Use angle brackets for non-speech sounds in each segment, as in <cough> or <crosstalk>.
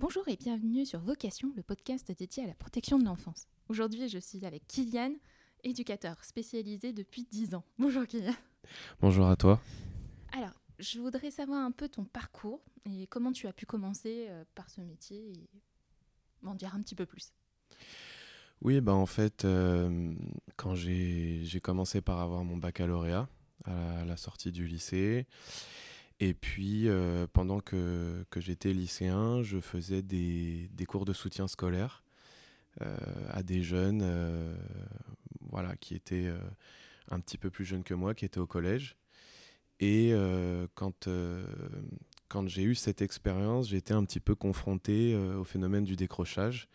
Bonjour et bienvenue sur Vocation, le podcast dédié à la protection de l'enfance. Aujourd'hui, je suis avec Kylian, éducateur spécialisé depuis 10 ans. Bonjour Kylian. Bonjour à toi. Alors, je voudrais savoir un peu ton parcours et comment tu as pu commencer euh, par ce métier et m'en dire un petit peu plus. Oui, bah en fait, euh, quand j'ai commencé par avoir mon baccalauréat à la sortie du lycée, et puis, euh, pendant que, que j'étais lycéen, je faisais des, des, cours de soutien scolaire euh, à des jeunes euh, voilà, qui étaient un petit peu plus jeunes que moi, qui étaient au collège. Et quand, quand j'ai eu cette expérience, été un petit peu confronté au phénomène du décrochage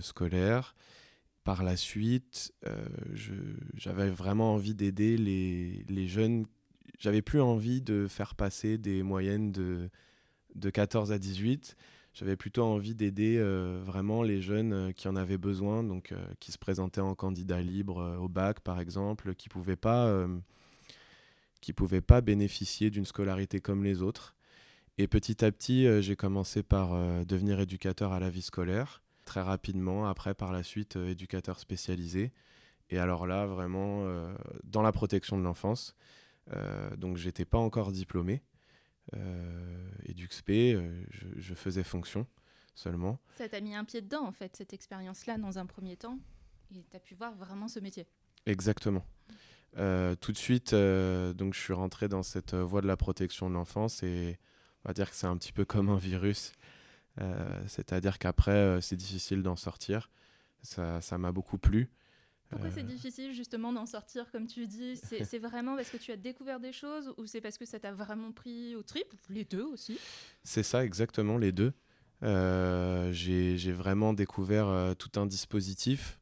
scolaire. Par la suite, j'avais vraiment envie d'aider les, les jeunes j'avais plus envie de faire passer des moyennes de, de 14 à 18. J'avais plutôt envie d'aider euh, vraiment les jeunes euh, qui en avaient besoin, donc euh, qui se présentaient en candidat libre au bac par exemple, qui ne pouvaient, pas, pas bénéficier d'une scolarité comme les autres. Et petit à petit, j'ai commencé par devenir éducateur à la vie scolaire. Très rapidement, après, par la suite, éducateur spécialisé. Et alors là, vraiment, dans la protection de l'enfance. Euh, donc j'étais pas encore diplômé. Euh, et d'UXP, euh, je, faisais fonction seulement. Ça t'a mis un pied dedans, en fait, cette expérience-là, dans un premier temps, et tu as pu voir vraiment ce métier. Exactement. tout de suite, donc je suis rentré dans cette voie de la protection de l'enfance et on va dire que c'est un petit peu comme un virus. C'est-à-dire qu'après, c'est difficile d'en sortir. Ça m'a beaucoup plu. Pourquoi c'est euh. difficile justement d'en sortir, comme tu dis? C'est vraiment parce que tu as découvert des choses ou c'est parce que ça t'a vraiment pris au trip? Les deux aussi C'est ça, exactement, les deux. Euh, j'ai vraiment découvert euh, tout un dispositif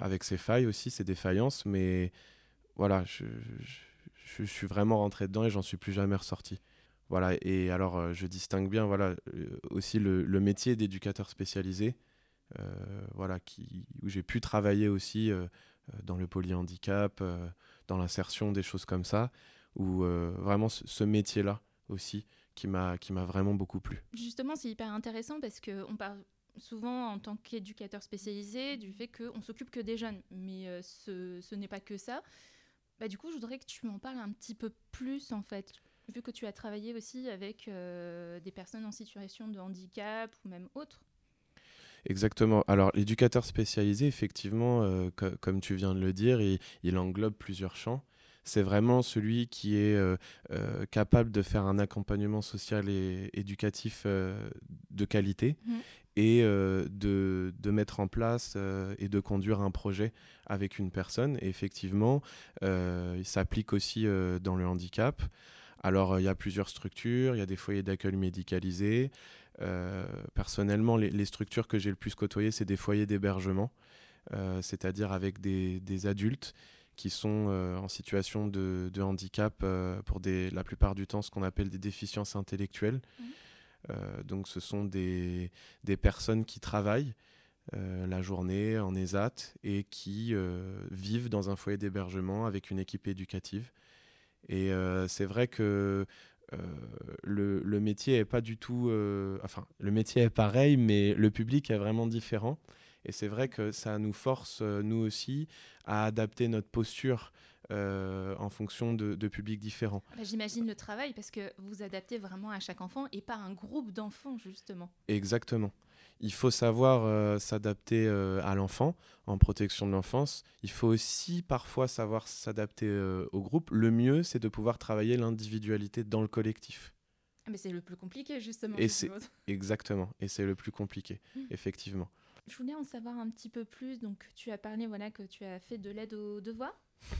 avec ses failles aussi, ses défaillances, mais voilà, je, je, suis vraiment rentré dedans et j'en suis plus jamais ressorti. Voilà, et alors je distingue bien voilà, aussi le, le métier d'éducateur spécialisé voilà, qui, où j'ai pu travailler aussi euh, euh, dans le polyhandicap, dans l'insertion, des choses comme ça, où vraiment ce, métier-là aussi qui m'a vraiment beaucoup plu. Justement, c'est hyper intéressant parce qu'on parle souvent en tant qu'éducateur spécialisé du fait qu'on s'occupe que des jeunes, mais ce, ce n'est pas que ça. Bah, du coup, je voudrais que tu m'en parles un petit peu plus en fait, vu que tu as travaillé aussi avec des personnes en situation de handicap ou même autres. Exactement. Alors, l'éducateur spécialisé, effectivement, euh, comme tu viens de le dire, il, englobe plusieurs champs. C'est vraiment celui qui est euh, euh, capable de faire un accompagnement social et éducatif de qualité mmh. et de, de, mettre en place et de conduire un projet avec une personne. Et effectivement, il s'applique aussi dans le handicap. Alors, il y a plusieurs structures, il y a des foyers d'accueil médicalisés, euh, personnellement, les, structures que j'ai le plus côtoyées, c'est des foyers d'hébergement, euh, c'est-à-dire avec des, adultes qui sont euh, en situation de, handicap pour des, la plupart du temps ce qu'on appelle des déficiences intellectuelles. Mmh. donc ce sont des, des personnes qui travaillent la journée en ESAT et qui vivent dans un foyer d'hébergement avec une équipe éducative. Et c'est vrai que le, le, métier est pas du tout. Euh, enfin, le métier est pareil, mais le public est vraiment différent. Et c'est vrai que ça nous force, euh, nous aussi, à adapter notre posture en fonction de, de publics différents. Bah, j'imagine le travail parce que vous adaptez vraiment à chaque enfant et pas un groupe d'enfants, justement. Exactement il faut savoir euh, s'adapter euh, à l'enfant en protection de l'enfance. Il faut aussi parfois savoir s'adapter euh, au groupe. Le mieux, c'est de pouvoir travailler l'individualité dans le collectif. Ah, mais c'est le plus compliqué, justement. Et c'est <laughs> exactement. Et c'est le plus compliqué, mmh. effectivement. Je voulais en savoir un petit peu plus. Donc, tu as parlé voilà, que tu as fait de l'aide aux devoirs.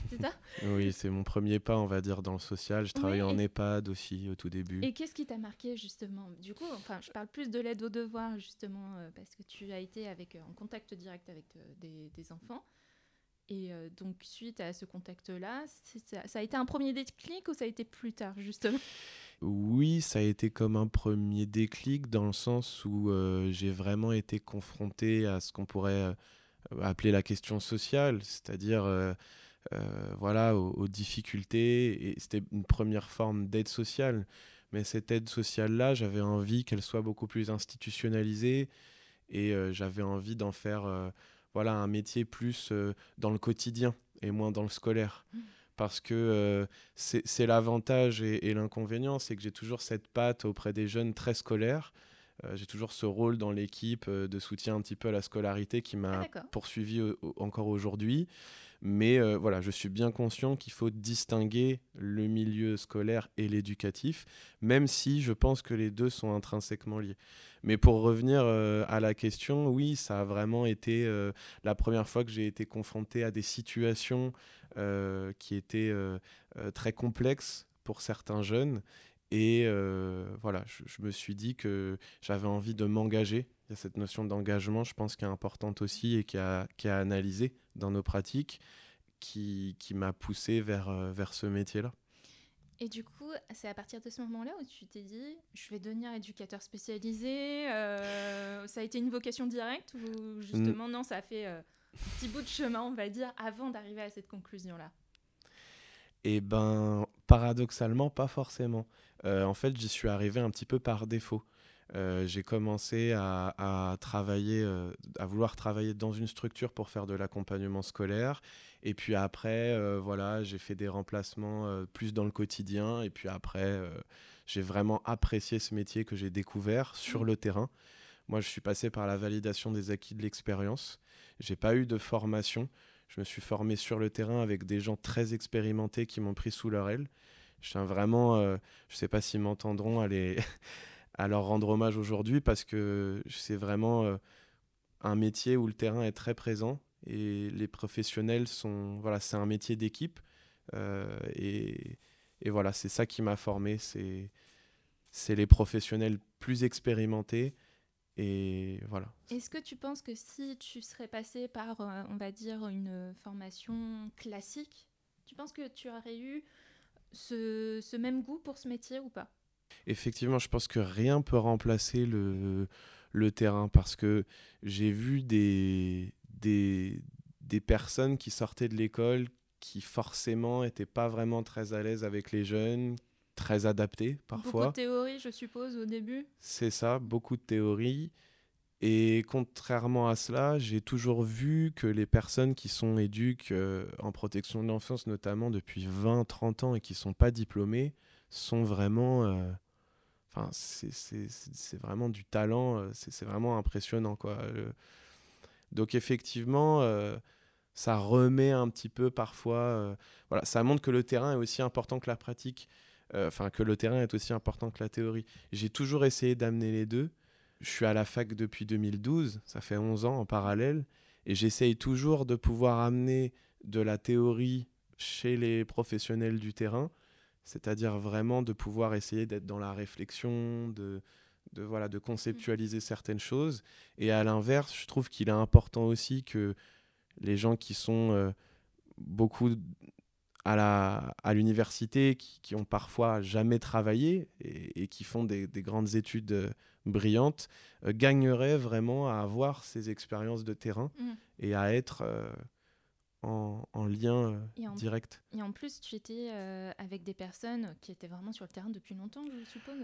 C'est ça Oui, c'est mon premier pas, on va dire, dans le social. Je travaillais en EHPAD aussi au tout début. Et qu'est-ce qui t'a marqué justement? Du coup, enfin, je parle plus de l'aide aux devoirs justement euh, parce que tu as été avec, euh, en contact direct avec euh, des, enfants. Et donc, suite à ce contact-là, ça, ça, a été un premier déclic ou ça a été plus tard justement? Oui, ça a été comme un premier déclic dans le sens où j'ai vraiment été confronté à ce qu'on pourrait appeler la question sociale, c'est-à-dire voilà, aux, difficultés. Et c'était une première forme d'aide sociale. mais cette aide sociale-là, j'avais envie qu'elle soit beaucoup plus institutionnalisée et j'avais envie d'en faire voilà, un métier plus dans le quotidien et moins dans le scolaire. Mmh. Parce que c'est l'avantage et, l'inconvénient, c'est que j'ai toujours cette patte auprès des jeunes très scolaires. j'ai toujours ce rôle dans l'équipe de soutien un petit peu à la scolarité qui m'a ah, poursuivi encore aujourd'hui. Mais euh, voilà, je suis bien conscient qu'il faut distinguer le milieu scolaire et l'éducatif, même si je pense que les deux sont intrinsèquement liés. Mais pour revenir euh, à la question, oui, ça a vraiment été euh, la première fois que j'ai été confronté à des situations qui étaient très complexes pour certains jeunes. Et voilà, je, me suis dit que j'avais envie de m'engager. Il y a cette notion d'engagement, je pense, qui est importante aussi et qui a, qui a analysé dans nos pratiques qui, qui m'a poussé vers, euh, vers ce métier-là. Et du coup, c'est à partir de ce moment-là où tu t'es dit, je vais devenir éducateur spécialisé. Euh, ça a été une vocation directe ou justement, non, ça a fait euh, un petit bout de chemin, on va dire, avant d'arriver à cette conclusion-là? Eh ben, paradoxalement, pas forcément. en fait, j'y suis arrivé un petit peu par défaut. Euh, j'ai commencé à, travailler, euh, à vouloir travailler dans une structure pour faire de l'accompagnement scolaire. Et puis après, euh, voilà, j'ai fait des remplacements plus dans le quotidien. Et puis après, j'ai vraiment apprécié ce métier que j'ai découvert sur le terrain. Moi, je suis passé par la validation des acquis de l'expérience. J'ai pas eu de formation. Je me suis formé sur le terrain avec des gens très expérimentés qui m'ont pris sous leur aile. Je tiens vraiment, je sais pas s'ils m'entendront, aller <laughs> à leur rendre hommage aujourd'hui parce que c'est vraiment euh, un métier où le terrain est très présent et les professionnels sont voilà c'est un métier d'équipe euh, et, et, voilà c'est ça qui m'a formé c'est les professionnels plus expérimentés et voilà. Est-ce que tu penses que si tu serais passé par, euh, on va dire, une formation classique, tu penses que tu aurais eu ce, ce même goût pour ce métier ou pas? Effectivement, je pense que rien peut remplacer le, le terrain parce que j'ai vu des, des, des, personnes qui sortaient de l'école qui forcément n'étaient pas vraiment très à l'aise avec les jeunes, très adaptés parfois. Beaucoup de théorie, je suppose, au début C'est ça, beaucoup de théorie. Et contrairement à cela, j'ai toujours vu que les personnes qui sont éduques euh, en protection de l'enfance, notamment depuis 20-30 ans et qui ne sont pas diplômées, sont vraiment... Euh, Enfin, c'est vraiment du talent, euh, c'est vraiment impressionnant. Quoi. Donc effectivement, euh, ça remet un petit peu parfois... Voilà, ça montre que le terrain est aussi important que la pratique, enfin que le terrain est aussi important que la théorie. J'ai toujours essayé d'amener les deux. Je suis à la fac depuis 2012, ça fait 11 ans en parallèle, et j'essaye toujours de pouvoir amener de la théorie chez les professionnels du terrain c'est-à-dire vraiment de pouvoir essayer d'être dans la réflexion, de, de, voilà, de conceptualiser certaines choses. Et à l'inverse, je trouve qu'il est important aussi que les gens qui sont euh, beaucoup à, la, à l'université, qui, qui, ont parfois jamais travaillé et, qui font des, des grandes études euh, brillantes, euh, gagneraient vraiment à avoir ces expériences de terrain mmh. et à être en, lien euh, direct. Et en plus, tu étais euh, avec des personnes qui étaient vraiment sur le terrain depuis longtemps, je suppose?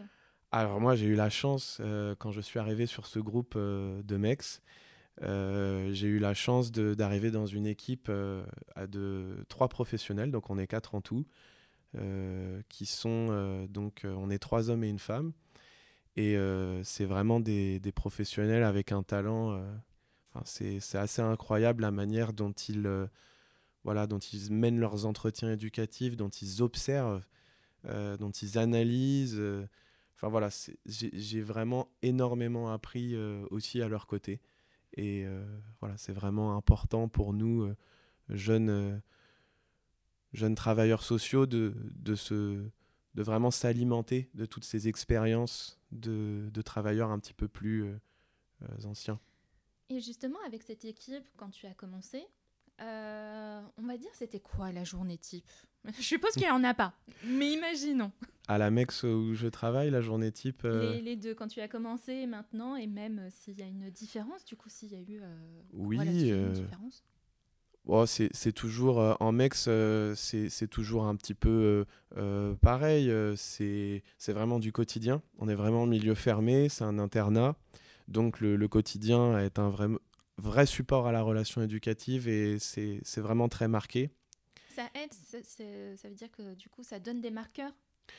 Alors moi, j'ai eu la chance, euh, quand je suis arrivé sur ce groupe de MEX, j'ai eu la chance d'arriver dans une équipe à de trois professionnels, donc on est quatre en tout, qui sont, donc on est trois hommes et une femme. Et c'est vraiment des, des, professionnels avec un talent c'est assez incroyable la manière dont ils, euh, voilà, dont ils mènent leurs entretiens éducatifs, dont ils observent, euh, dont ils analysent. Euh. Enfin voilà, j'ai vraiment énormément appris aussi à leur côté. Et voilà, c'est vraiment important pour nous, jeunes, jeunes travailleurs sociaux, de, de, se, de vraiment s'alimenter de toutes ces expériences de, de, travailleurs un petit peu plus anciens. Et justement, avec cette équipe, quand tu as commencé, euh, on va dire, c'était quoi la journée type? <laughs> Je suppose qu'il n'y en a pas, mais imaginons. À la MEX où je travaille, la journée type euh, les, deux, quand tu as commencé maintenant, et même s'il y a une différence, du coup, s'il y a eu oui, une différence Oh, c'est toujours en MEX, c'est toujours un petit peu pareil. c'est vraiment du quotidien. On est vraiment en milieu fermé, c'est un internat. Donc le, le, quotidien est un vrai, vrai support à la relation éducative et c'est vraiment très marqué. Ça aide, ça veut dire que du coup, ça donne des marqueurs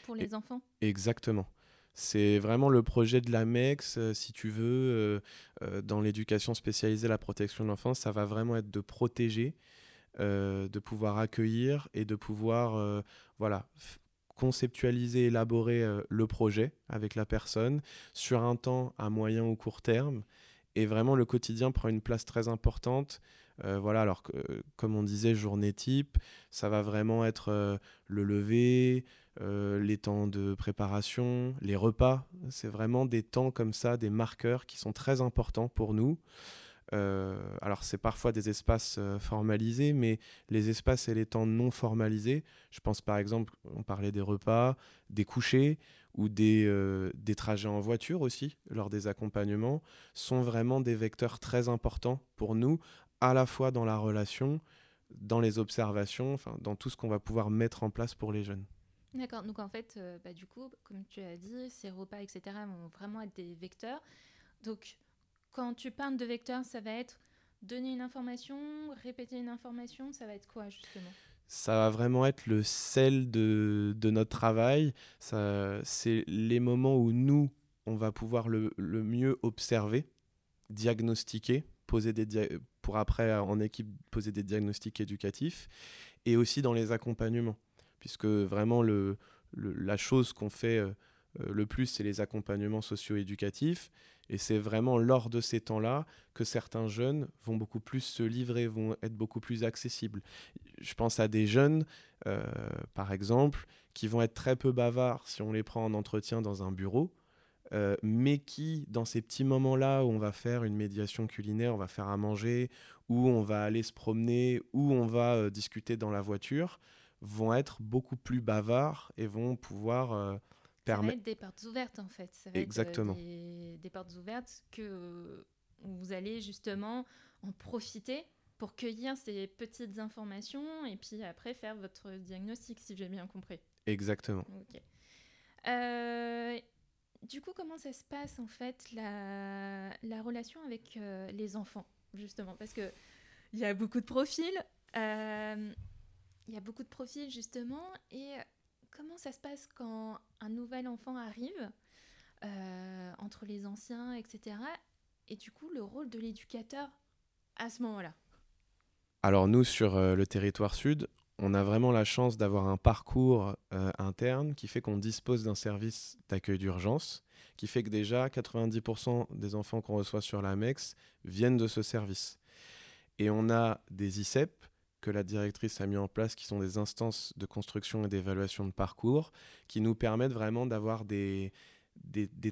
pour les enfants? Exactement. C'est vraiment le projet de l'AMEX, euh, si tu veux, euh, euh, dans l'éducation spécialisée, la protection de l'enfance, ça va vraiment être de protéger, de pouvoir accueillir et de pouvoir voilà, conceptualiser, élaborer le projet avec la personne sur un temps à moyen ou court terme et vraiment, le quotidien prend une place très importante. Euh, voilà, alors que, comme on disait, journée type, ça va vraiment être euh, le lever, euh, les temps de préparation, les repas. C'est vraiment des temps comme ça, des marqueurs qui sont très importants pour nous. alors c'est parfois des espaces formalisés, mais les espaces et les temps non formalisés, je pense par exemple, on parlait des repas, des couchers, ou des, des trajets en voiture aussi, lors des accompagnements, sont vraiment des vecteurs très importants pour nous, à la fois dans la relation, dans les observations, enfin, dans tout ce qu'on va pouvoir mettre en place pour les jeunes. D'accord, donc en fait, euh, bah, du coup, comme tu as dit, ces repas, etc., vont vraiment être des vecteurs. Donc, quand tu parles de vecteurs, ça va être donner une information, répéter une information, ça va être quoi justement? Ça va vraiment être le sel de, notre travail. C'est les moments où nous, on va pouvoir le, mieux observer, diagnostiquer, poser des pour après en équipe poser des diagnostics éducatifs, et aussi dans les accompagnements, puisque vraiment le, la chose qu'on fait euh, le plus, c'est les accompagnements socio-éducatifs. Et c'est vraiment lors de ces temps-là que certains jeunes vont beaucoup plus se livrer, vont être beaucoup plus accessibles. Je pense à des jeunes, euh, par exemple, qui vont être très peu bavards si on les prend en entretien dans un bureau, euh, mais qui, dans ces petits moments-là où on va faire une médiation culinaire, on va faire à manger, où on va aller se promener, où on va euh, discuter dans la voiture, vont être beaucoup plus bavards et vont pouvoir va être des portes ouvertes en fait. Ça va Exactement. Être, des, des, portes ouvertes que vous allez justement en profiter pour cueillir ces petites informations et puis après faire votre diagnostic, si j'ai bien compris. Exactement. Ok. Euh, du coup, comment ça se passe en fait la, la relation avec euh, les enfants, justement? Parce qu'il y a beaucoup de profils. Euh, il y a beaucoup de profils justement et comment ça se passe quand un nouvel enfant arrive euh, entre les anciens, etc. Et du coup, le rôle de l'éducateur à ce moment-là? Alors nous, sur le territoire sud, on a vraiment la chance d'avoir un parcours euh, interne qui fait qu'on dispose d'un service d'accueil d'urgence, qui fait que déjà 90% des enfants qu'on reçoit sur la MEX viennent de ce service. Et on a des ICEP, que la directrice a mis en place, qui sont des instances de construction et d'évaluation de parcours, qui nous permettent vraiment d'avoir des,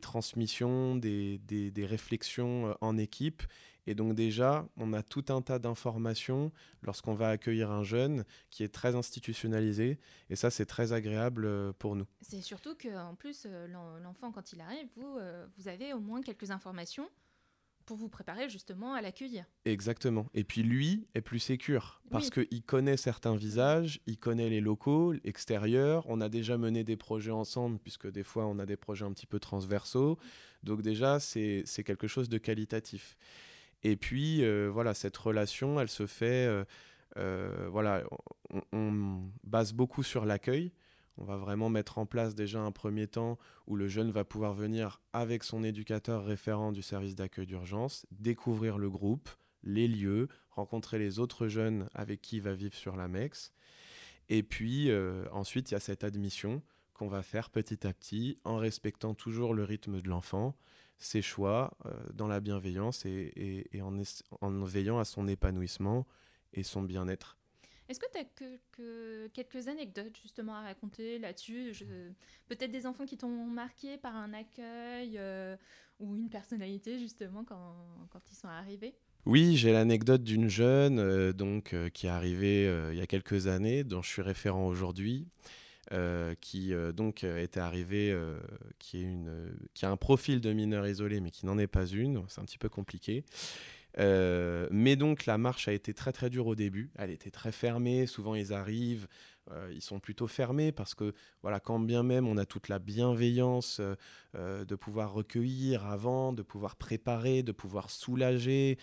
transmissions, des, des, réflexions euh, en équipe. Et donc déjà, on a tout un tas d'informations lorsqu'on va accueillir un jeune qui est très institutionnalisé. Et ça, c'est très agréable euh, pour nous. C'est surtout qu'en plus, euh, l'enfant, quand il arrive, vous, vous avez au moins quelques informations pour vous préparer justement à l'accueillir. Exactement. Et puis lui est plus sécure parce qu'il connaît certains visages, il connaît les locaux, l'extérieur. On a déjà mené des projets ensemble puisque des fois on a des projets un petit peu transversaux. Donc déjà c'est quelque chose de qualitatif. Et puis euh, voilà, cette relation, elle se fait, euh, euh, voilà, on, base beaucoup sur l'accueil. On va vraiment mettre en place déjà un premier temps où le jeune va pouvoir venir avec son éducateur référent du service d'accueil d'urgence, découvrir le groupe, les lieux, rencontrer les autres jeunes avec qui il va vivre sur la MEX. Et puis ensuite, il y a cette admission qu'on va faire petit à petit en respectant toujours le rythme de l'enfant, ses choix, euh, dans la bienveillance et, en veillant à son épanouissement et son bien-être. Est-ce que tu as que, quelques anecdotes justement à raconter là-dessus? Peut-être des enfants qui t'ont marqué par un accueil euh, ou une personnalité justement quand, quand ils sont arrivés? Oui, j'ai l'anecdote d'une jeune euh, donc euh, qui est arrivée il y a quelques années, dont je suis référent aujourd'hui, qui donc était arrivée, qui est une, qui a un profil de mineur isolé, mais qui n'en est pas une. C'est un petit peu compliqué. mais donc la marche a été très très dure au début. Elle était très fermée. Souvent ils arrivent, euh, ils sont plutôt fermés parce que, voilà, quand bien même on a toute la bienveillance euh, euh, de pouvoir recueillir avant, de pouvoir préparer, de pouvoir soulager,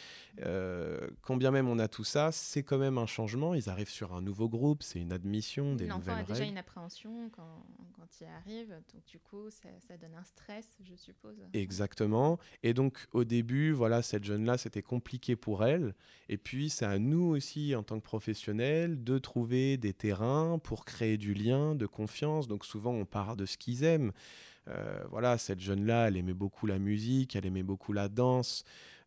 quand bien même on a tout ça, c'est quand même un changement. Ils arrivent sur un nouveau groupe, c'est une admission, des nouvelles a déjà une appréhension quand, quand il arrive, donc du coup, ça, ça, donne un stress, je suppose. Exactement. Et donc, au début, voilà, cette jeune-là, c'était compliqué pour elle. Et puis, c'est à nous aussi, en tant que professionnels, de trouver des terrains pour créer du lien, de confiance. Donc souvent, on part de ce qu'ils aiment. Euh, voilà, cette jeune-là, elle aimait beaucoup la musique, elle aimait beaucoup la danse.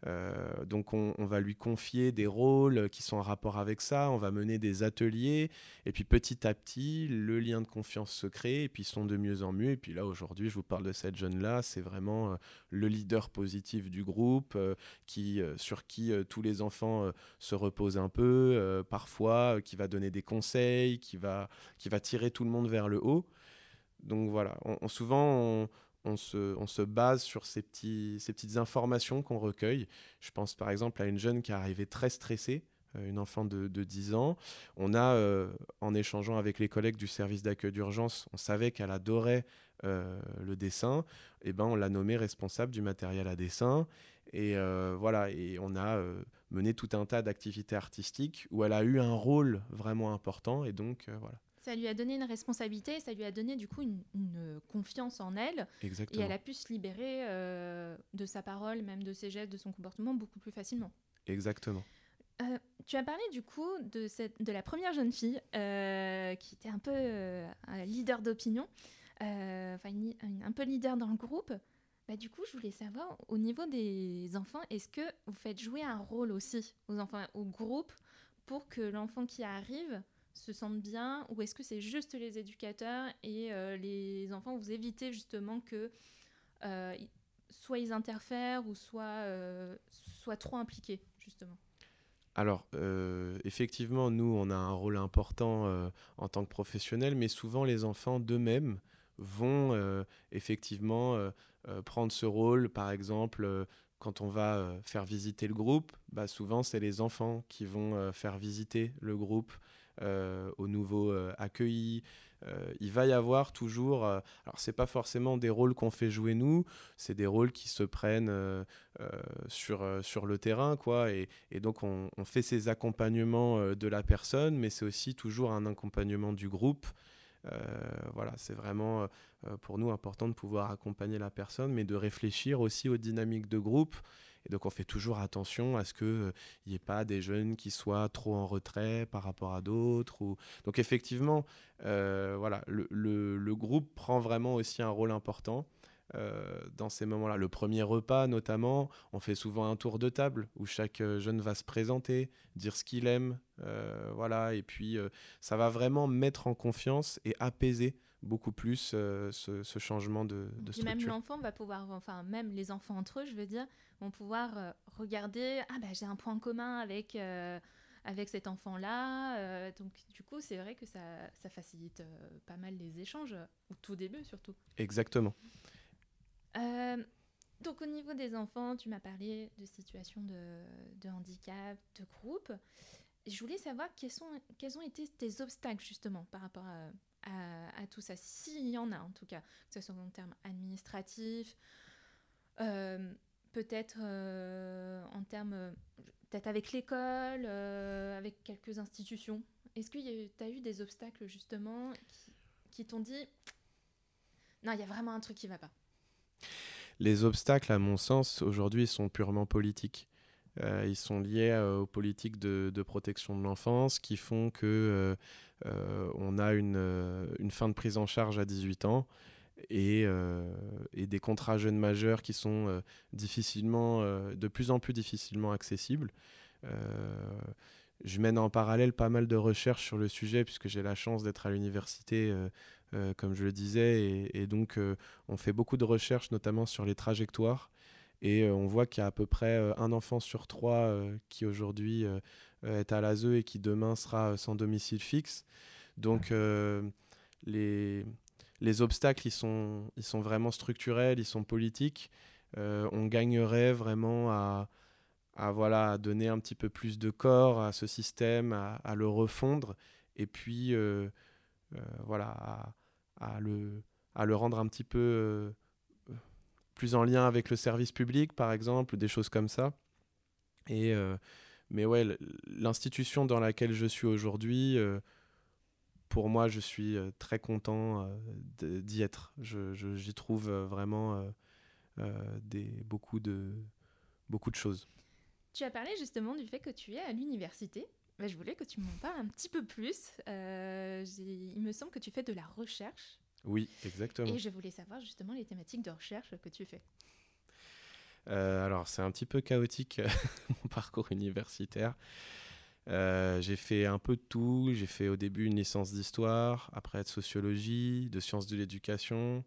Euh, donc on, va lui confier des rôles qui sont en rapport avec ça, on va mener des ateliers, et puis petit à petit, le lien de confiance se crée, et puis ils sont de mieux en mieux. Et puis là, aujourd'hui, je vous parle de cette jeune-là, c'est vraiment euh, le leader positif du groupe, euh, qui, sur qui tous les enfants se reposent un peu, parfois, qui va donner des conseils, qui va, qui va tirer tout le monde vers le haut. Donc voilà, on, souvent on se, on se, base sur ces, petits, ces petites informations qu'on recueille. Je pense par exemple à une jeune qui est arrivée très stressée, euh, une enfant de, de 10 ans. On a, euh, en échangeant avec les collègues du service d'accueil d'urgence, on savait qu'elle adorait euh, le dessin. Et eh ben, on l'a nommée responsable du matériel à dessin. Et voilà, et on a mené tout un tas d'activités artistiques où elle a eu un rôle vraiment important. Et donc, voilà. Ça lui a donné une responsabilité, ça lui a donné du coup une, confiance en elle. Exactement. Et elle a pu se libérer euh, de sa parole, même de ses gestes, de son comportement beaucoup plus facilement. Exactement. Euh, tu as parlé du coup de, cette, de la première jeune fille euh, qui était un peu un leader d'opinion, enfin un peu leader dans le groupe. Bah, du coup, je voulais savoir, au niveau des enfants, est-ce que vous faites jouer un rôle aussi aux enfants, au groupe, pour que l'enfant qui arrive se sentent bien ou est-ce que c'est juste les éducateurs et euh, les enfants, vous évitez justement que euh, soit ils interfèrent ou soit, euh, soit trop impliqués, justement? Alors, effectivement, nous, on a un rôle important en tant que professionnels, mais souvent les enfants d'eux-mêmes vont effectivement prendre ce rôle. Par exemple, quand on va faire visiter le groupe, bah, souvent c'est les enfants qui vont faire visiter le groupe aux nouveaux euh, accueillis. Euh, il va y avoir toujours, alors c'est pas forcément des rôles qu'on fait jouer nous, c'est des rôles qui se prennent sur, sur le terrain, quoi. Et, donc on, on, fait ces accompagnements de la personne, mais c'est aussi toujours un accompagnement du groupe. voilà, c'est vraiment pour nous important de pouvoir accompagner la personne, mais de réfléchir aussi aux dynamiques de groupe et donc on fait toujours attention à ce qu'il n'y ait pas des jeunes qui soient trop en retrait par rapport à d'autres. Donc effectivement, euh, voilà, le, groupe prend vraiment aussi un rôle important. Euh, dans ces moments-là. Le premier repas, notamment, on fait souvent un tour de table où chaque euh, jeune va se présenter, dire ce qu'il aime, voilà, et puis ça va vraiment mettre en confiance et apaiser beaucoup plus ce, ce, changement de, de structure. même l'enfant va pouvoir, enfin même les enfants entre eux, je veux dire, vont pouvoir euh, regarder, ah bah j'ai un point commun avec, euh, avec cet enfant-là. Euh, donc du coup, c'est vrai que ça, ça facilite pas mal les échanges, au tout début surtout. Exactement. donc au niveau des enfants, tu m'as parlé de situations de, de, handicap, de groupe. Je voulais savoir quels, sont, quels ont été tes obstacles justement par rapport à, à, tout ça, s'il y en a en tout cas, que ce soit en termes administratifs, peut-être euh, en termes, peut-être avec l'école, euh, avec quelques institutions. Est-ce que tu as eu des obstacles justement qui, t'ont dit non, il y a vraiment un truc qui va pas? Les obstacles, à mon sens, aujourd'hui, sont purement politiques. Euh, ils sont liés aux politiques de, protection de l'enfance qui font que on a une, fin de prise en charge à 18 ans euh, et, des contrats jeunes majeurs qui sont euh, difficilement, euh, de plus en plus difficilement accessibles. je mène en parallèle pas mal de recherches sur le sujet puisque j'ai la chance d'être à l'université, comme je le disais, et donc on fait beaucoup de recherches notamment sur les trajectoires. Et on voit qu'il y a à peu près un enfant sur trois qui aujourd'hui est à l'ASE et qui demain sera sans domicile fixe. Donc les, les obstacles, ils sont, ils sont vraiment structurels, ils sont politiques. Euh, on gagnerait vraiment à, à, voilà, donner un petit peu plus de corps à ce système, à, le refondre, et puis voilà, à, le, à le rendre un petit peu plus en lien avec le service public, par exemple, des choses comme ça. Et, mais ouais, l'institution dans laquelle je suis aujourd'hui, pour moi, je suis très content d'y être. J'y trouve vraiment des, beaucoup, de, beaucoup de choses. Tu as parlé justement du fait que tu es à l'université. Bah, je voulais que tu m'en parles un petit peu plus. il me semble que tu fais de la recherche. Oui, exactement. Et je voulais savoir justement les thématiques de recherche que tu fais. alors, c'est un petit peu chaotique <laughs> mon parcours universitaire. Euh, j'ai fait un peu de tout. J'ai fait au début une licence d'histoire, après de sociologie, de sciences de l'éducation,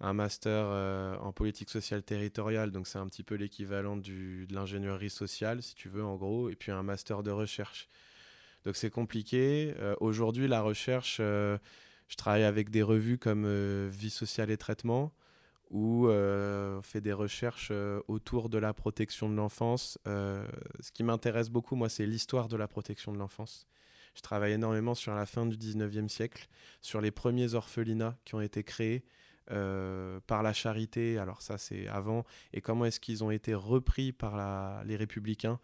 un master euh, en politique sociale territoriale, donc c'est un petit peu l'équivalent de l'ingénierie sociale, si tu veux, en gros, et puis un master de recherche. Donc c'est compliqué. Euh, aujourd'hui, la recherche, je travaille avec des revues comme Vie sociale et traitement où euh, on fait des recherches euh, autour de la protection de l'enfance. Euh, ce qui m'intéresse beaucoup, moi, c'est l'histoire de la protection de l'enfance. Je travaille énormément sur la fin du 19e siècle, sur les premiers orphelinats qui ont été créés par la charité, alors ça c'est avant, et comment est-ce qu'ils ont été repris par les républicains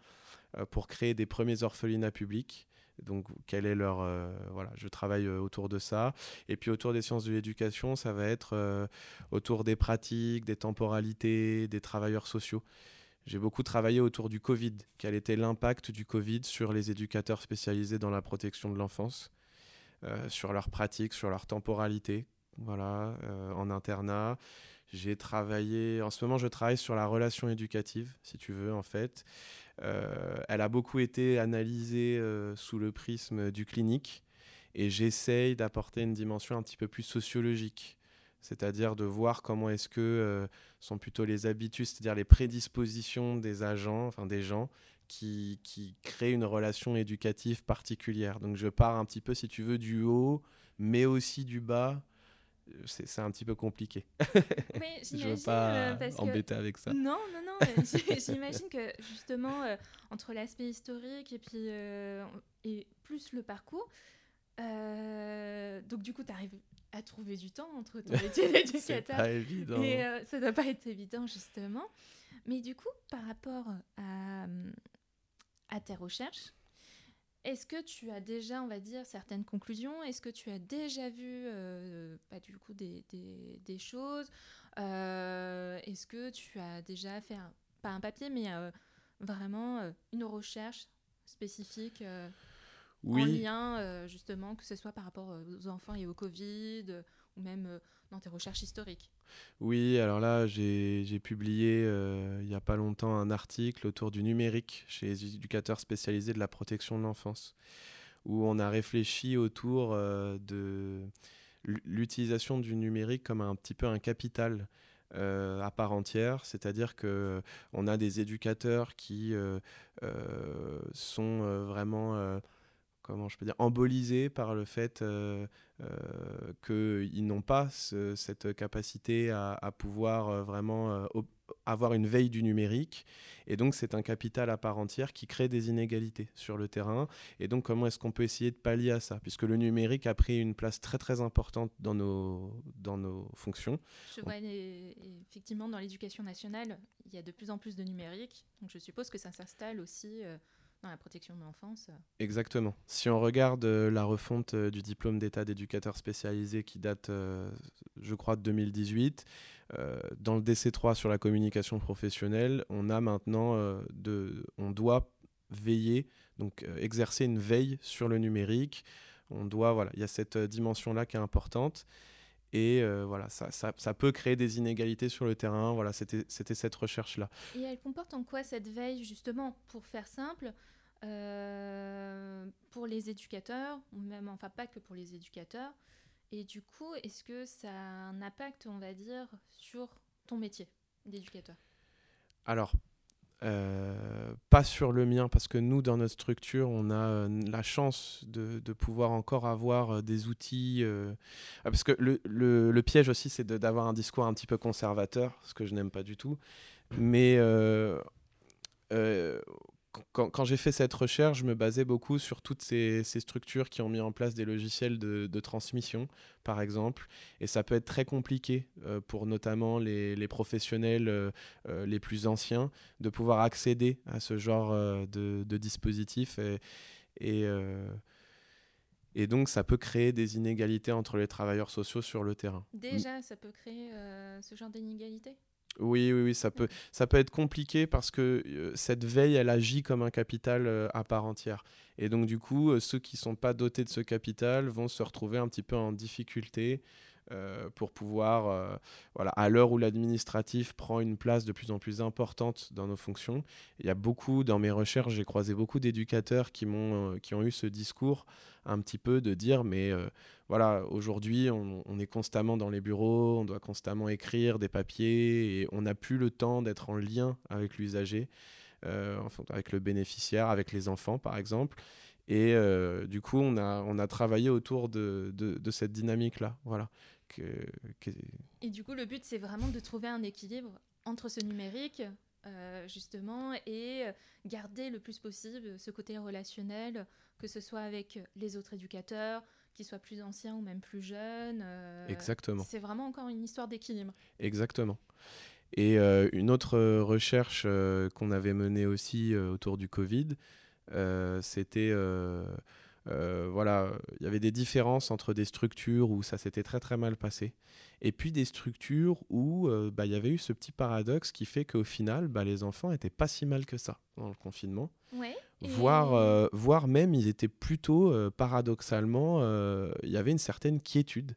pour créer des premiers orphelinats publics? Donc, quel est leur. Euh, voilà, je travaille euh, autour de ça. Et puis, autour des sciences de l'éducation, ça va être euh, autour des pratiques, des temporalités, des travailleurs sociaux. J'ai beaucoup travaillé autour du Covid. Quel était l'impact du Covid sur les éducateurs spécialisés dans la protection de l'enfance, sur leurs pratiques, sur leur temporalité, voilà, en internat. J'ai travaillé, en ce moment, je travaille sur la relation éducative, si tu veux, en fait. Euh, elle a beaucoup été analysée euh, sous le prisme du clinique et j'essaye d'apporter une dimension un petit peu plus sociologique, c'est-à-dire de voir comment est-ce que euh, sont plutôt les habitudes, c'est-à-dire les prédispositions des agents, enfin des gens qui, qui créent une relation éducative particulière. Donc je pars un petit peu, si tu veux, du haut, mais aussi du bas c'est un petit peu compliqué. <laughs> Oui, je veux pas euh, embêter avec ça. Non, non, non. <laughs> j'imagine que justement, euh, entre l'aspect historique et puis euh, et plus le parcours, donc du coup, tu arrives à trouver du temps entre ton <laughs> métier d'éducateur. pas évident. Et ça doit pas être évident, justement. Mais du coup, par rapport à, à tes recherches, est-ce que tu as déjà, on va dire, certaines conclusions? Est-ce que tu as déjà vu, euh, bah, du coup, des, des, choses? Euh, Est-ce que tu as déjà fait, pas un papier, mais euh, vraiment une recherche spécifique oui. en lien, justement, que ce soit par rapport aux enfants et au Covid, ou même dans tes recherches historiques? Oui, alors là, j'ai publié euh, il n'y a pas longtemps un article autour du numérique chez les éducateurs spécialisés de la protection de l'enfance, où on a réfléchi autour euh, de l'utilisation du numérique comme un petit peu un capital. Euh, à part entière, c'est-à-dire que on a des éducateurs qui sont vraiment comment je peux dire, embolisés par le fait euh, euh, qu'ils n'ont pas cette capacité à, pouvoir euh, vraiment avoir une veille du numérique. Et donc, c'est un capital à part entière qui crée des inégalités sur le terrain. Et donc, comment est-ce qu'on peut essayer de pallier à ça? Puisque le numérique a pris une place très, très importante dans nos, dans nos fonctions. Je vois, effectivement, dans l'éducation nationale, il y a de plus en plus de numérique. Donc, je suppose que ça s'installe aussi la protection de l'enfance. Exactement. Si on regarde euh, la refonte euh, du diplôme d'état d'éducateur spécialisé qui date, euh, je crois, de 2018, dans le DC3 sur la communication professionnelle, on a maintenant de, on doit veiller, donc exercer une veille sur le numérique. On doit, voilà, il y a cette dimension-là qui est importante. Et voilà, ça, ça, ça, peut créer des inégalités sur le terrain. Voilà, c'était cette recherche-là. Et elle comporte en quoi cette veille, justement, pour faire simple euh, pour les éducateurs, même enfin pas que pour les éducateurs. Et du coup, est-ce que ça a un impact, on va dire, sur ton métier d'éducateur? Alors, euh, pas sur le mien, parce que nous, dans notre structure, on a euh, la chance de, de, pouvoir encore avoir des outils. parce que le, le, le piège aussi, c'est d'avoir un discours un petit peu conservateur, ce que je n'aime pas du tout. Mais quand, j'ai fait cette recherche, je me basais beaucoup sur toutes ces, structures qui ont mis en place des logiciels de, transmission, par exemple. Et ça peut être très compliqué euh, pour notamment les, professionnels euh, euh, les plus anciens de pouvoir accéder à ce genre de, dispositif. Et, et, donc, ça peut créer des inégalités entre les travailleurs sociaux sur le terrain. Déjà, ça peut créer ce genre d'inégalités? Oui, oui, oui, ça peut, ça peut être compliqué parce que euh, cette veille, elle agit comme un capital euh, à part entière. Et donc, du coup, euh, ceux qui ne sont pas dotés de ce capital vont se retrouver un petit peu en difficulté pour pouvoir, voilà, à l'heure où l'administratif prend une place de plus en plus importante dans nos fonctions. Il y a beaucoup, dans mes recherches, j'ai croisé beaucoup d'éducateurs qui, m'ont, qui ont eu ce discours un petit peu de dire, mais voilà, aujourd'hui, on, est constamment dans les bureaux, on doit constamment écrire des papiers et on n'a plus le temps d'être en lien avec l'usager, euh, avec le bénéficiaire, avec les enfants, par exemple. Et euh, du coup, on a, on a travaillé autour de, de, cette dynamique-là. Voilà. Que, Et du coup, le but, c'est vraiment de trouver un équilibre entre ce numérique, euh, justement, et garder le plus possible ce côté relationnel, que ce soit avec les autres éducateurs, qu'ils soient plus anciens ou même plus jeunes. Euh, Exactement. C'est vraiment encore une histoire d'équilibre. Exactement. Et euh, une autre recherche euh, qu'on avait menée aussi autour du Covid, c'était voilà, il y avait des différences entre des structures où ça s'était très très mal passé, et puis des structures où bah, il y avait eu ce petit paradoxe qui fait qu'au final, bah, les enfants étaient pas si mal que ça dans le confinement. Ouais. Voire, euh, voire même, ils étaient plutôt, euh, paradoxalement, euh, il y avait une certaine quiétude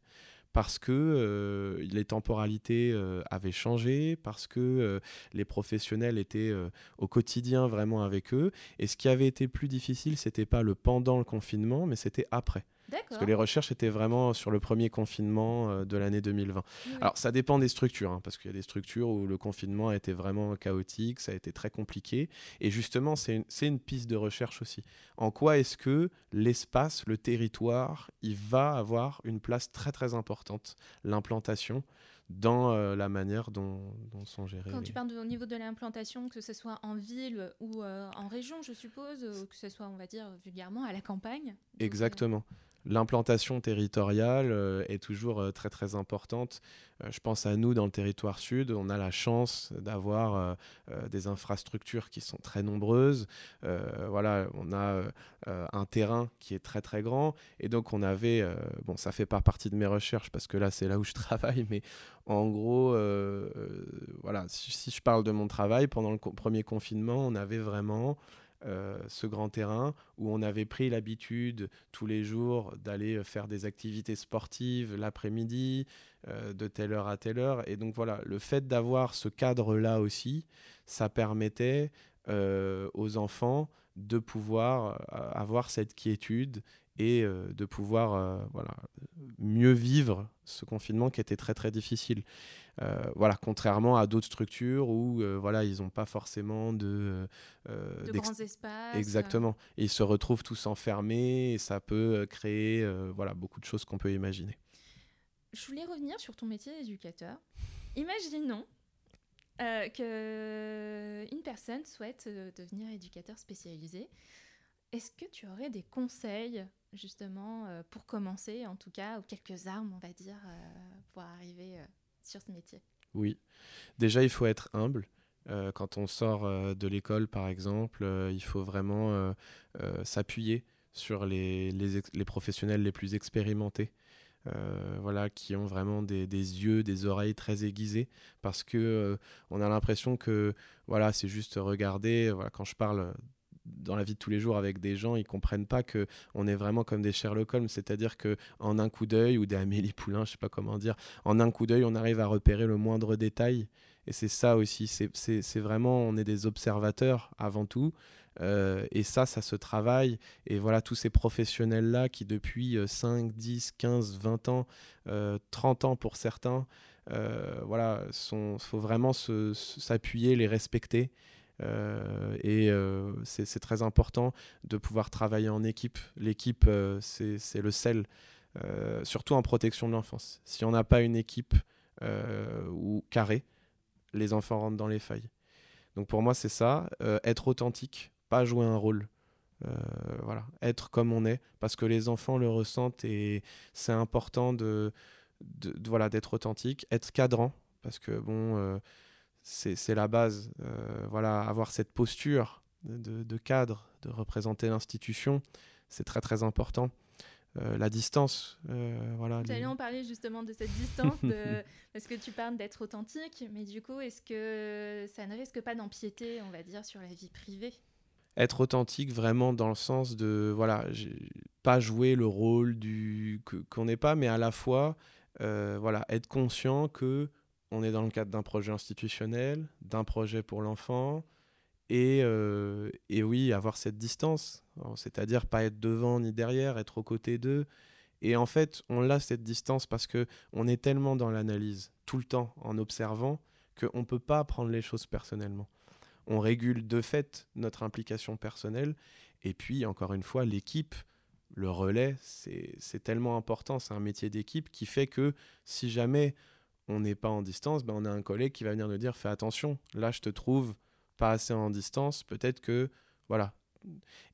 parce que les temporalités avaient changé, parce que les professionnels étaient au quotidien vraiment avec eux. Et ce qui avait été plus difficile, c'était pas le pendant le confinement, mais c'était après. Parce que les recherches étaient vraiment sur le premier confinement euh, de l'année 2020. Alors, ça dépend des structures, hein, parce qu'il y a des structures où le confinement a été vraiment chaotique, ça a été très compliqué. Et justement, c'est une, une, piste de recherche aussi. En quoi est-ce que l'espace, le territoire, il va avoir une place très très importante, l'implantation dans euh, la manière dont, sont gérés. Quand tu parles au niveau de l'implantation, que ce soit en ville ou euh, en région, je suppose, ou que ce soit, on va dire, vulgairement, à la campagne. Exactement l'implantation territoriale euh, est toujours euh, très très importante. Euh, je pense à nous dans le territoire sud, on a la chance d'avoir des infrastructures qui sont très nombreuses. voilà, on a un terrain qui est très très grand et donc on avait, bon ça fait pas partie de mes recherches parce que là c'est là où je <laughs> travaille, mais en gros, voilà, si, je parle de mon travail pendant le premier confinement, on avait vraiment euh, ce grand terrain où on avait pris l'habitude tous les jours d'aller faire des activités sportives l'après-midi, euh, de telle heure à telle heure. Et donc voilà, le fait d'avoir ce cadre-là aussi, ça permettait euh, aux enfants de pouvoir avoir cette quiétude et de pouvoir voilà, mieux vivre ce confinement qui était très très difficile. Euh, voilà, contrairement à d'autres structures où euh, voilà, ils n'ont pas forcément de, euh, de grands espaces. Exactement. ils se retrouvent tous enfermés et ça peut créer voilà, beaucoup de choses qu'on peut imaginer. Je voulais revenir sur ton métier d'éducateur. Imaginons que une personne souhaite devenir éducateur spécialisé. Est-ce que tu aurais des conseils justement pour commencer, en tout cas, ou quelques armes, on va dire, pour arriver sur ce métier? Oui. Déjà, il faut être humble. Euh, quand on sort euh, de l'école, par exemple, euh, il faut vraiment s'appuyer sur les, professionnels les plus expérimentés. Voilà, qui ont vraiment des, des, yeux, des oreilles très aiguisés, parce que on a l'impression que voilà, c'est juste regarder. Voilà, quand je parle dans la vie de tous les jours avec des gens, ils comprennent pas que on est vraiment comme des Sherlock Holmes, c'est-à-dire que en un coup d'œil ou des Amélie Poulain, je sais pas comment dire, en un coup d'œil, on arrive à repérer le moindre détail. Et c'est ça aussi, c'est vraiment, on est des observateurs avant tout. Euh, et ça, ça se travaille. Et voilà, tous ces professionnels-là qui depuis 5, 10, 15, 20 ans, 30 euh, ans pour certains, euh, voilà, il faut vraiment s'appuyer, les respecter. Euh, et c'est très important de pouvoir travailler en équipe. L'équipe, c'est le sel, surtout en protection de l'enfance. Si on n'a pas une équipe ou carrée, les enfants rentrent dans les failles. Donc pour moi, c'est ça, être authentique, pas jouer un rôle. voilà, être comme on est, parce que les enfants le ressentent et c'est important de, de, voilà d'être authentique, être cadrant, parce que bon, c'est la base. voilà, avoir cette posture de, de cadre, de représenter l'institution, c'est très très important. Euh, la distance. Euh, voilà, J'allais en parler justement de cette distance, <laughs> parce que tu parles d'être authentique, mais du coup, est-ce que ça ne risque pas d'empiéter, on va dire, sur la vie privée? Être authentique vraiment dans le sens de, voilà, pas jouer le rôle du qu'on n'est pas, mais à la fois, euh, voilà, être conscient que on est dans le cadre d'un projet institutionnel, d'un projet pour l'enfant, et, euh, et, oui, avoir cette distance, c'est-à-dire pas être devant ni derrière, être aux côtés d'eux. Et en fait, on a cette distance parce que on est tellement dans l'analyse tout le temps en observant qu'on ne peut pas prendre les choses personnellement. On régule de fait notre implication personnelle. Et puis, encore une fois, l'équipe, le relais, c'est tellement important. C'est un métier d'équipe qui fait que si jamais on n'est pas en distance, ben on a un collègue qui va venir nous dire fais attention, là je te trouve pas assez en distance, peut-être que voilà.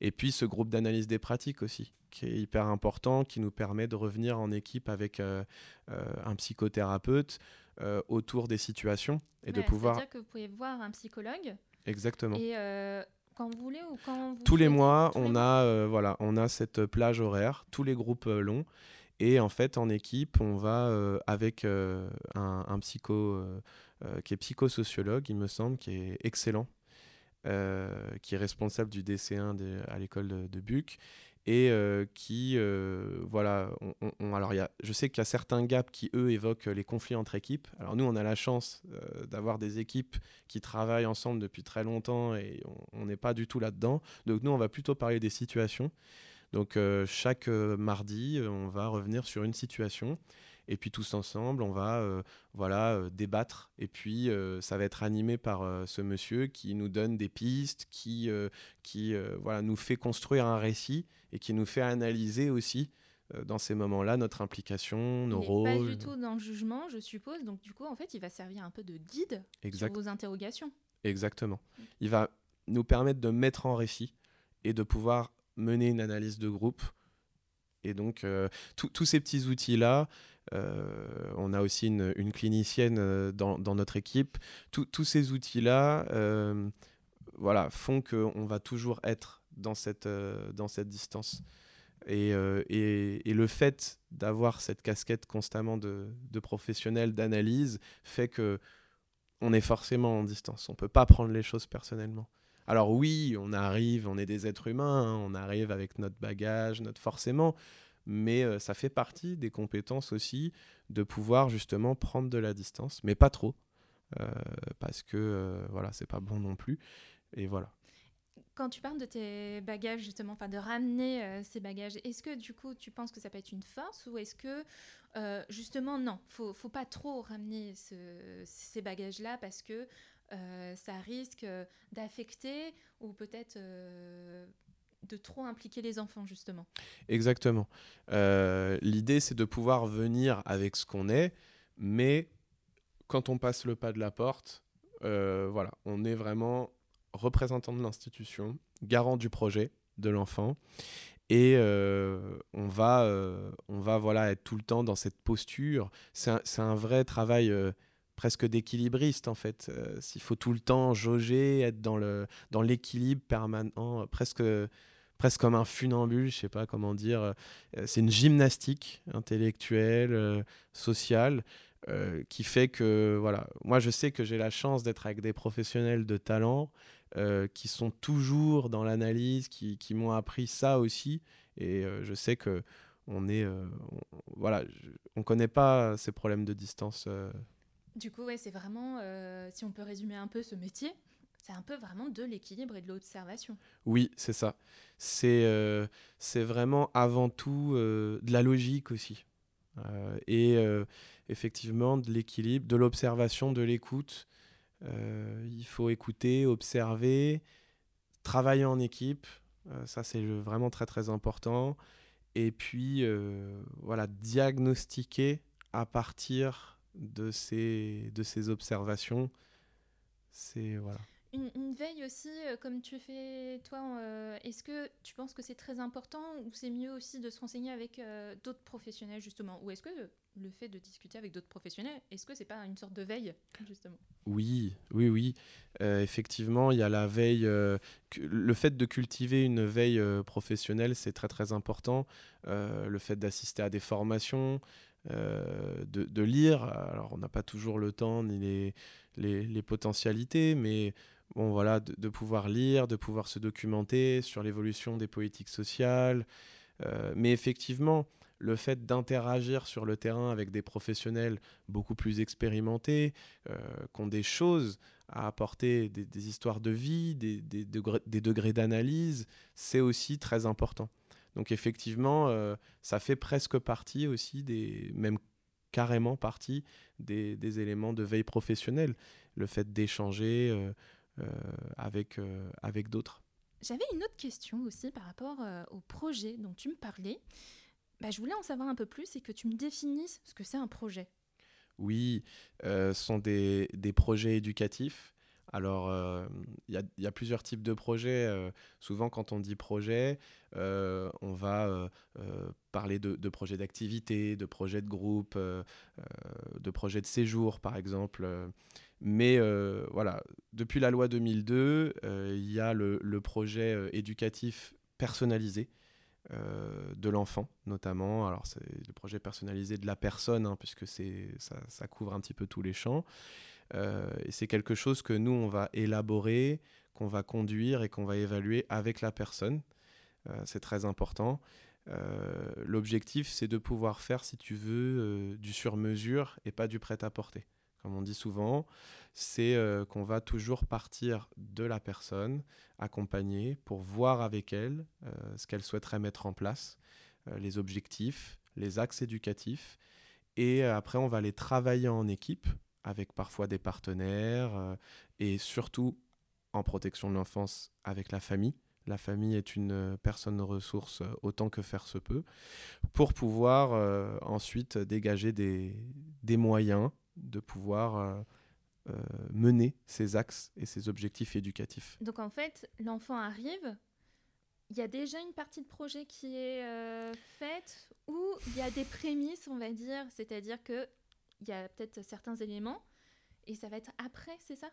Et puis ce groupe d'analyse des pratiques aussi, qui est hyper important, qui nous permet de revenir en équipe avec euh, euh, un psychothérapeute euh, autour des situations et de pouvoir. C'est-à-dire que vous pouvez voir un psychologue. Exactement. Et quand vous voulez ou quand vous tous les mois, on a voilà, on a cette plage horaire, tous les groupes longs. Et en fait, en équipe, on va avec un, un, psycho qui est psychosociologue, il me semble, qui est excellent, euh, qui est responsable du DC1 à l'école de, de, Buc et euh, qui, euh, voilà, on, alors y a, je sais qu'il y a certains gaps qui, eux, évoquent les conflits entre équipes. Alors nous, on a la chance d'avoir des équipes qui travaillent ensemble depuis très longtemps et on n'est pas du tout là-dedans. Donc nous, on va plutôt parler des situations. Donc chaque mardi, on va revenir sur une situation et puis tous ensemble, on va euh, voilà euh, débattre. Et puis euh, ça va être animé par ce monsieur qui nous donne des pistes, qui qui voilà nous fait construire un récit et qui nous fait analyser aussi dans ces moments-là notre implication, nos rôles. Pas du tout dans le jugement, je suppose. Donc du coup, en fait, il va servir un peu de guide exact. sur vos interrogations. Exactement. Il va nous permettre de mettre en récit et de pouvoir mener une analyse de groupe. Et donc, tous ces petits outils-là, euh, on a aussi une, clinicienne euh, dans, notre équipe. Tous ces outils-là euh, voilà, font qu'on va toujours être dans cette, distance. Et, le fait d'avoir cette casquette constamment de, professionnel d'analyse fait que on est forcément en distance. On peut pas prendre les choses personnellement. Alors oui, on arrive, on est des êtres humains, hein, on arrive avec notre bagage, notre forcément, mais euh, ça fait partie des compétences aussi de pouvoir justement prendre de la distance, mais pas trop, euh, parce que euh, voilà, c'est pas bon non plus. Et voilà. Quand tu parles de tes bagages, justement, enfin de ramener ces bagages, est-ce que du coup tu penses que ça peut être une force ou est-ce que justement non, faut, faut pas trop ramener ces bagages-là parce que ça risque d'affecter ou peut-être de trop impliquer les enfants, justement. Exactement. Euh, l'idée, c'est de pouvoir venir avec ce qu'on est, mais quand on passe le pas de la porte, euh, voilà, on est vraiment représentant de l'institution, garant du projet de l'enfant, et euh, on va, on va voilà, être tout le temps dans cette posture. C'est un, un, vrai travail presque d'équilibriste en fait. S'il faut tout le temps jauger, être dans dans l'équilibre permanent, presque presque comme un funambule, je sais pas comment dire. Euh, c'est une gymnastique intellectuelle, euh, sociale, euh, qui fait que, voilà, moi je sais que j'ai la chance d'être avec des professionnels de talent qui sont toujours dans l'analyse, qui, m'ont appris ça aussi. Et je sais que on est, voilà, on connaît pas ces problèmes de distance. Du coup, ouais, c'est vraiment, si on peut résumer un peu ce métier, c'est un peu vraiment de l'équilibre et de l'observation. Oui, c'est ça. C'est euh, vraiment avant tout euh, de la logique aussi. Euh, et effectivement, de l'équilibre, de l'observation, de l'écoute. il faut écouter, observer, travailler en équipe. ça, c'est vraiment très, très important. Et puis, voilà, diagnostiquer à partir de ces, de ces observations. C'est voilà une, veille aussi, euh, comme tu fais toi, euh, est-ce que tu penses que c'est très important ou c'est mieux aussi de se renseigner avec euh, d'autres professionnels justement? Ou est-ce que le fait de discuter avec d'autres professionnels, est-ce que c'est pas une sorte de veille justement? Oui, oui, oui. effectivement, il y a la veille. le fait de cultiver une veille professionnelle, c'est très très important. le fait d'assister à des formations, de, lire. Alors, on n'a pas toujours le temps ni les, les, potentialités, mais bon, voilà, de, pouvoir lire, de pouvoir se documenter sur l'évolution des politiques sociales. Euh, mais effectivement, le fait d'interagir sur le terrain avec des professionnels beaucoup plus expérimentés, euh, qui ont des choses à apporter, des, histoires de vie, des, des, degrés, d'analyse, c'est aussi très important. Donc effectivement, euh, ça fait presque partie aussi des, même carrément partie des, éléments de veille professionnelle, le fait d'échanger, euh, avec, euh, avec d'autres. J'avais une autre question aussi par rapport au projet dont tu me parlais. Bah, je voulais en savoir un peu plus et que tu me définisses ce que c'est un projet. Oui, ce sont des, des, projets éducatifs. Alors, il y, a plusieurs types de projets. souvent, quand on dit projet, on va parler de, de projets d'activité, de projets de groupe, de projets de séjour, par exemple. Mais euh, voilà, depuis la loi 2002, euh, il y a le, projet euh, éducatif personnalisé de l'enfant, notamment. Alors, c'est le projet personnalisé de la personne, hein, puisque ça, couvre un petit peu tous les champs. et c'est quelque chose que nous, on va élaborer, qu'on va conduire et qu'on va évaluer avec la personne. c'est très important. L'objectif, c'est de pouvoir faire, si tu veux, du sur-mesure et pas du prêt-à-porter comme on dit souvent, c'est euh, qu'on va toujours partir de la personne accompagnée pour voir avec elle euh, ce qu'elle souhaiterait mettre en place, euh, les objectifs, les axes éducatifs, et après on va les travailler en équipe avec parfois des partenaires et surtout en protection de l'enfance avec la famille. La famille est une personne ressource autant que faire se peut, pour pouvoir ensuite dégager des, des moyens de pouvoir euh, euh, mener ses axes et ses objectifs éducatifs. Donc en fait, l'enfant arrive, il y a déjà une partie de projet qui est euh, faite ou il y a des prémices, on va dire, c'est-à-dire que il y a peut-être certains éléments et ça va être après, c'est ça?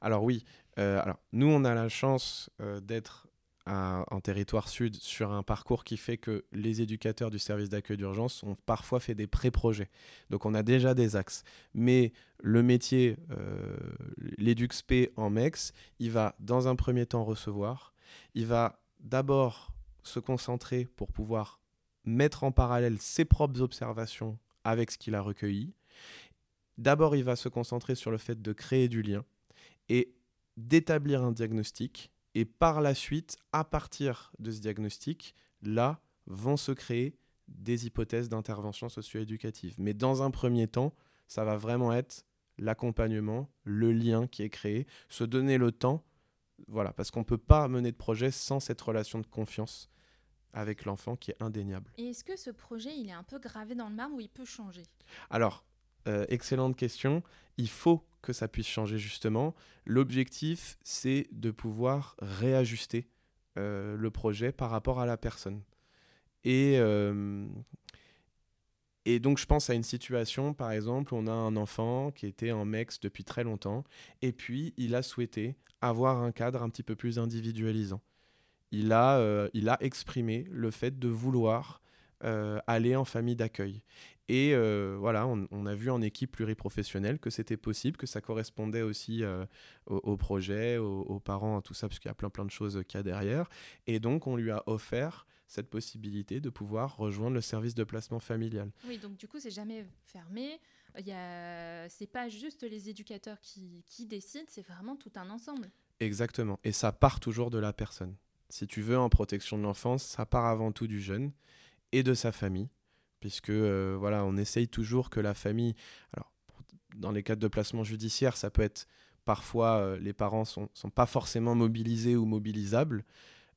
Alors oui, alors nous on a la chance d'être en territoire sud sur un parcours qui fait que les éducateurs du service d'accueil d'urgence ont parfois fait des pré-projets. Donc on a déjà des axes. Mais le métier, euh, l'EduxP en MEX, il va dans un premier temps recevoir. Il va d'abord se concentrer pour pouvoir mettre en parallèle ses propres observations avec ce qu'il a recueilli. D'abord, il va se concentrer sur le fait de créer du lien et d'établir un diagnostic et par la suite, à partir de ce diagnostic, là, vont se créer des hypothèses d'intervention socio-éducative. Mais dans un premier temps, ça va vraiment être l'accompagnement, le lien qui est créé, se donner le temps, voilà, parce qu'on ne peut pas mener de projet sans cette relation de confiance avec l'enfant qui est indéniable. Et est-ce que ce projet, il est un peu gravé dans le marbre ou il peut changer? Alors, euh, excellente question. Il faut que ça puisse changer justement. L'objectif, c'est de pouvoir réajuster euh, le projet par rapport à la personne. Et, euh, et donc je pense à une situation, par exemple, on a un enfant qui était en MEX depuis très longtemps, et puis il a souhaité avoir un cadre un petit peu plus individualisant. Il a exprimé le fait de vouloir aller en famille d'accueil. Et euh, voilà, on, a vu en équipe pluriprofessionnelle que c'était possible, que ça correspondait aussi euh, au, projet, aux, parents, à tout ça, parce qu'il y a plein plein de choses qu'il y a derrière. Et donc, on lui a offert cette possibilité de pouvoir rejoindre le service de placement familial. Oui, donc du coup, c'est jamais fermé. Il y a... C'est pas juste les éducateurs qui, qui décident, c'est vraiment tout un ensemble. Exactement. Et ça part toujours de la personne. Si tu veux, en protection de l'enfance, ça part avant tout du jeune et de sa famille puisque euh, voilà, on essaye toujours que la famille, alors dans les cas de placement judiciaire, ça peut être parfois euh, les parents sont, sont pas forcément mobilisés ou mobilisables,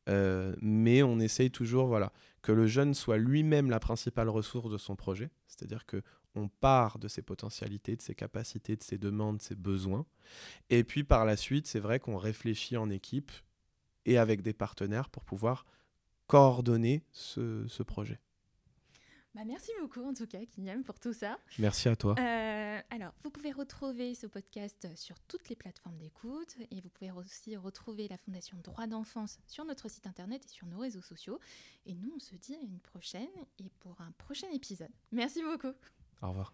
euh, mais on essaye toujours voilà que le jeune soit lui-même la principale ressource de son projet, c'est-à-dire que on part de ses potentialités, de ses capacités, de ses demandes, de ses besoins. Et puis par la suite, c'est vrai qu'on réfléchit en équipe et avec des partenaires pour pouvoir coordonner ce, projet. Bah merci beaucoup en tout cas, Kinyam, pour tout ça. Merci à toi. Euh, alors, vous pouvez retrouver ce podcast sur toutes les plateformes d'écoute et vous pouvez aussi retrouver la Fondation Droit d'enfance sur notre site internet et sur nos réseaux sociaux. Et nous, on se dit à une prochaine et pour un prochain épisode. Merci beaucoup. Au revoir.